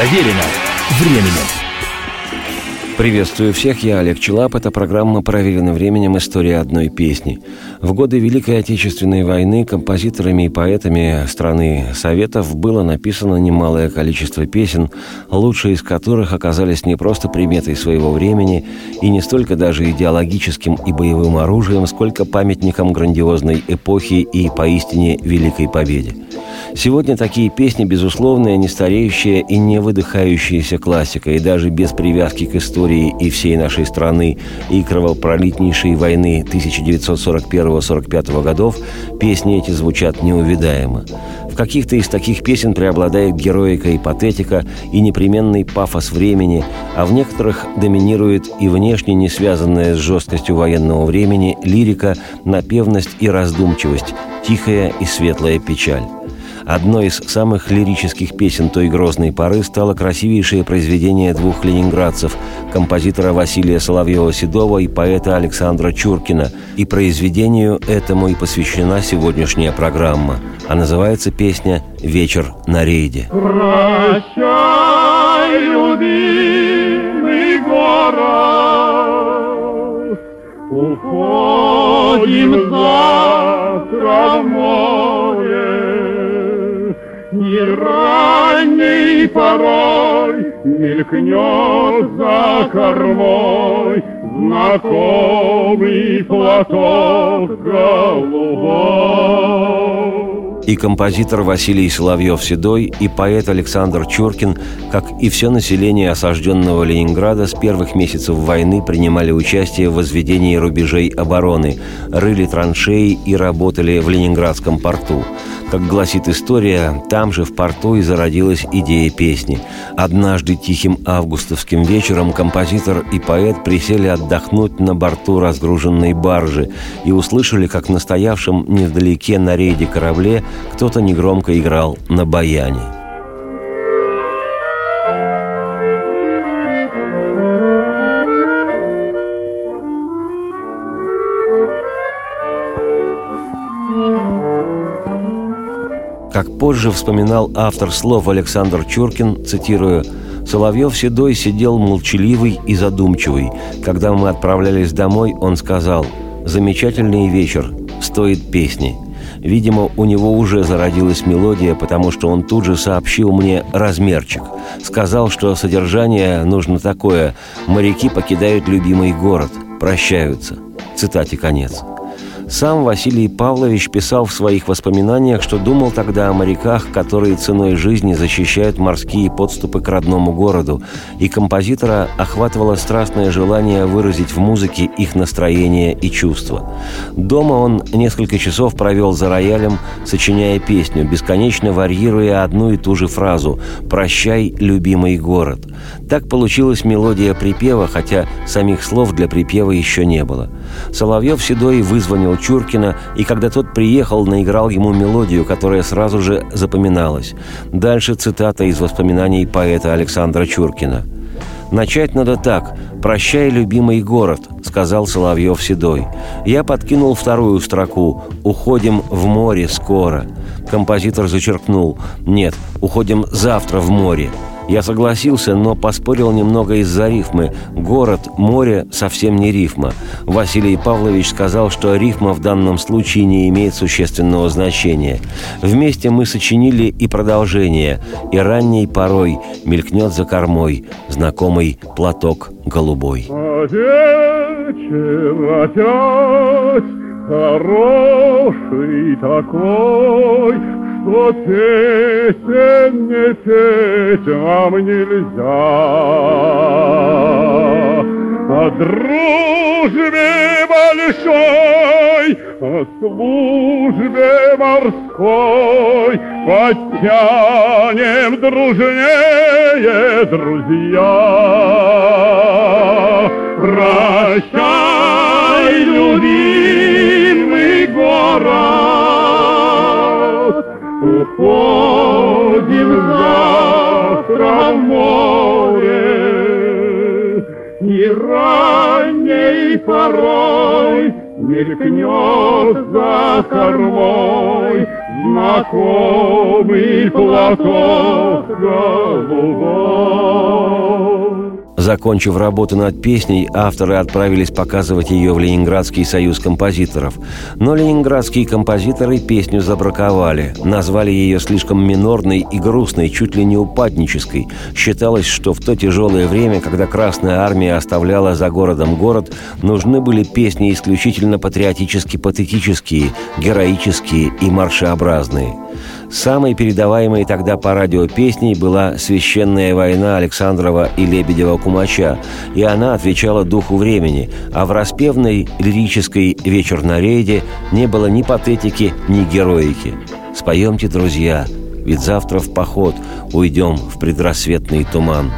Проверено временем. Приветствую всех, я Олег Челап. Это программа «Проверено временем. История одной песни». В годы Великой Отечественной войны композиторами и поэтами страны Советов было написано немалое количество песен, лучшие из которых оказались не просто приметой своего времени и не столько даже идеологическим и боевым оружием, сколько памятником грандиозной эпохи и поистине великой победе. Сегодня такие песни, безусловно, не стареющая и не выдыхающаяся классика, и даже без привязки к истории и всей нашей страны и кровопролитнейшей войны 1941-45 годов, песни эти звучат неувидаемо. В каких-то из таких песен преобладает героика и патетика, и непременный пафос времени, а в некоторых доминирует и внешне не связанная с жесткостью военного времени лирика, напевность и раздумчивость, тихая и светлая печаль. Одной из самых лирических песен той грозной поры стало красивейшее произведение двух ленинградцев – композитора Василия Соловьева-Седова и поэта Александра Чуркина. И произведению этому и посвящена сегодняшняя программа. А называется песня «Вечер на рейде». Прощай, любимый город, Уходим завтра в море, ранней порой мелькнет за кормой знакомый платок голубой. И композитор Василий Соловьев-Седой, и поэт Александр Чуркин, как и все население осажденного Ленинграда с первых месяцев войны принимали участие в возведении рубежей обороны, рыли траншеи и работали в Ленинградском порту. Как гласит история, там же в порту и зародилась идея песни. Однажды тихим августовским вечером композитор и поэт присели отдохнуть на борту разгруженной баржи и услышали, как на стоявшем невдалеке на рейде корабле кто-то негромко играл на баяне. Как позже вспоминал автор слов Александр Чуркин, цитирую, «Соловьев седой сидел молчаливый и задумчивый. Когда мы отправлялись домой, он сказал, «Замечательный вечер, стоит песни». Видимо, у него уже зародилась мелодия, потому что он тут же сообщил мне размерчик. Сказал, что содержание нужно такое «Моряки покидают любимый город, прощаются». Цитате конец. Сам Василий Павлович писал в своих воспоминаниях, что думал тогда о моряках, которые ценой жизни защищают морские подступы к родному городу, и композитора охватывало страстное желание выразить в музыке их настроение и чувства. Дома он несколько часов провел за роялем, сочиняя песню, бесконечно варьируя одну и ту же фразу «Прощай, любимый город». Так получилась мелодия припева, хотя самих слов для припева еще не было. Соловьев Седой вызвонил Чуркина, и когда тот приехал, наиграл ему мелодию, которая сразу же запоминалась. Дальше цитата из воспоминаний поэта Александра Чуркина. «Начать надо так. «Прощай, любимый город», — сказал Соловьев Седой. Я подкинул вторую строку «Уходим в море скоро». Композитор зачеркнул «Нет, уходим завтра в море». Я согласился, но поспорил немного из-за рифмы. Город, море – совсем не рифма. Василий Павлович сказал, что рифма в данном случае не имеет существенного значения. Вместе мы сочинили и продолжение. И ранней порой мелькнет за кормой знакомый платок голубой. А вечер опять хороший такой, что песен не петь нам нельзя. О дружбе большой, о службе морской Подтянем дружнее, друзья. Прощай, море, И ранней порой Мелькнет за кормой Знакомый платок голубой. Закончив работу над песней, авторы отправились показывать ее в Ленинградский союз композиторов. Но ленинградские композиторы песню забраковали, назвали ее слишком минорной и грустной, чуть ли не упаднической. Считалось, что в то тяжелое время, когда Красная Армия оставляла за городом город, нужны были песни исключительно патриотически-патетические, героические и маршеобразные. Самой передаваемой тогда по радио песней была «Священная война» Александрова и Лебедева-Кумача, и она отвечала духу времени, а в распевной лирической «Вечер на рейде» не было ни патетики, ни героики. «Споемте, друзья, ведь завтра в поход уйдем в предрассветный туман.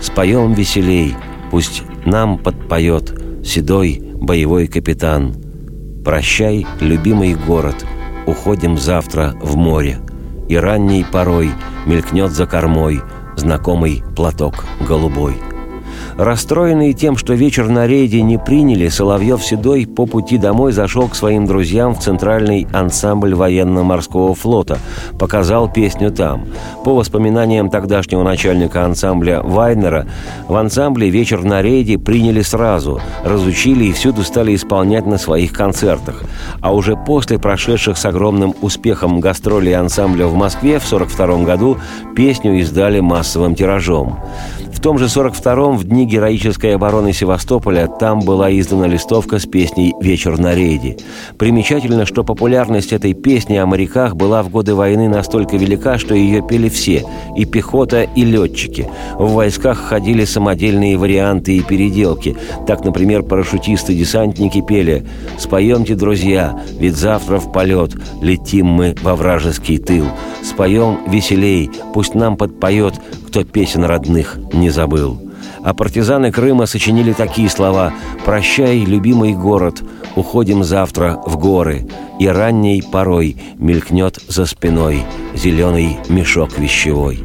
Споем веселей, пусть нам подпоет седой боевой капитан. Прощай, любимый город, уходим завтра в море и ранней порой мелькнет за кормой знакомый платок голубой. Расстроенный тем, что вечер на рейде не приняли, Соловьев-Седой по пути домой зашел к своим друзьям в центральный ансамбль военно-морского флота, показал песню там. По воспоминаниям тогдашнего начальника ансамбля Вайнера, в ансамбле вечер на рейде приняли сразу, разучили и всюду стали исполнять на своих концертах. А уже после прошедших с огромным успехом гастролей ансамбля в Москве в 1942 году песню издали массовым тиражом. В том же 42-м, в дни героической обороны Севастополя, там была издана листовка с песней «Вечер на рейде». Примечательно, что популярность этой песни о моряках была в годы войны настолько велика, что ее пели все – и пехота, и летчики. В войсках ходили самодельные варианты и переделки. Так, например, парашютисты-десантники пели «Споемте, друзья, ведь завтра в полет летим мы во вражеский тыл. Споем веселей, пусть нам подпоет кто песен родных не забыл. А партизаны Крыма сочинили такие слова «Прощай, любимый город, уходим завтра в горы, и ранней порой мелькнет за спиной зеленый мешок вещевой».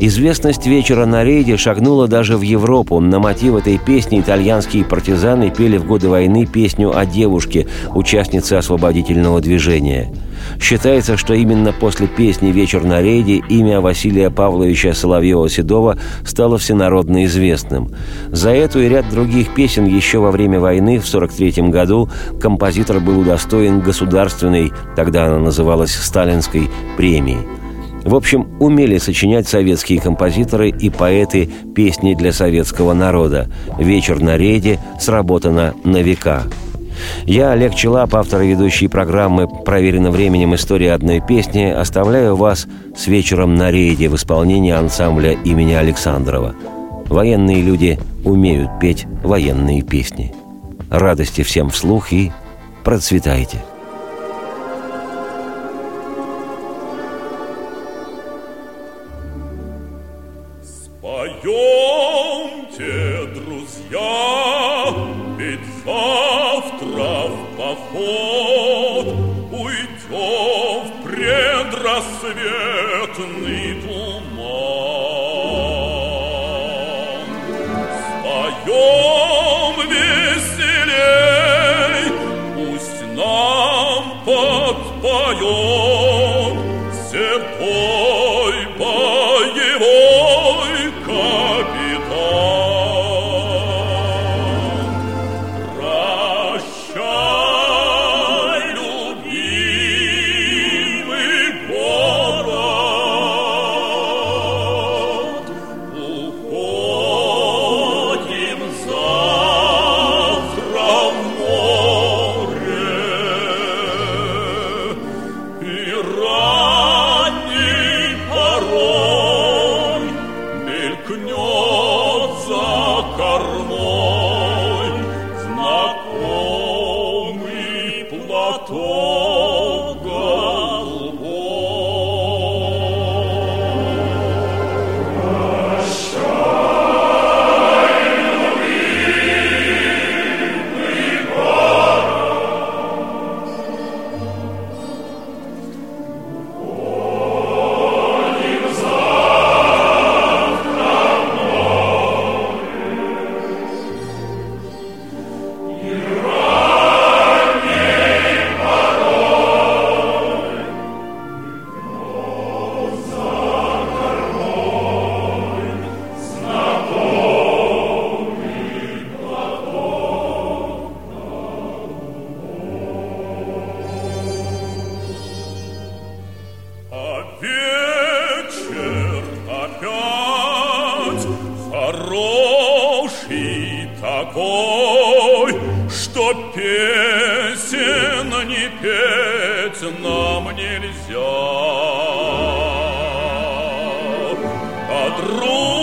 Известность вечера на рейде шагнула даже в Европу. На мотив этой песни итальянские партизаны пели в годы войны песню о девушке, участнице освободительного движения. Считается, что именно после песни «Вечер на рейде» имя Василия Павловича Соловьева-Седова стало всенародно известным. За эту и ряд других песен еще во время войны в 1943 году композитор был удостоен государственной, тогда она называлась сталинской, премии – в общем, умели сочинять советские композиторы и поэты песни для советского народа. «Вечер на рейде» сработано на века. Я, Олег Челап, автор и ведущий программы «Проверено временем. История одной песни», оставляю вас с вечером на рейде в исполнении ансамбля имени Александрова. Военные люди умеют петь военные песни. Радости всем вслух и процветайте! Предрассветный туман. Споем веселей, пусть нам подпоет дружбе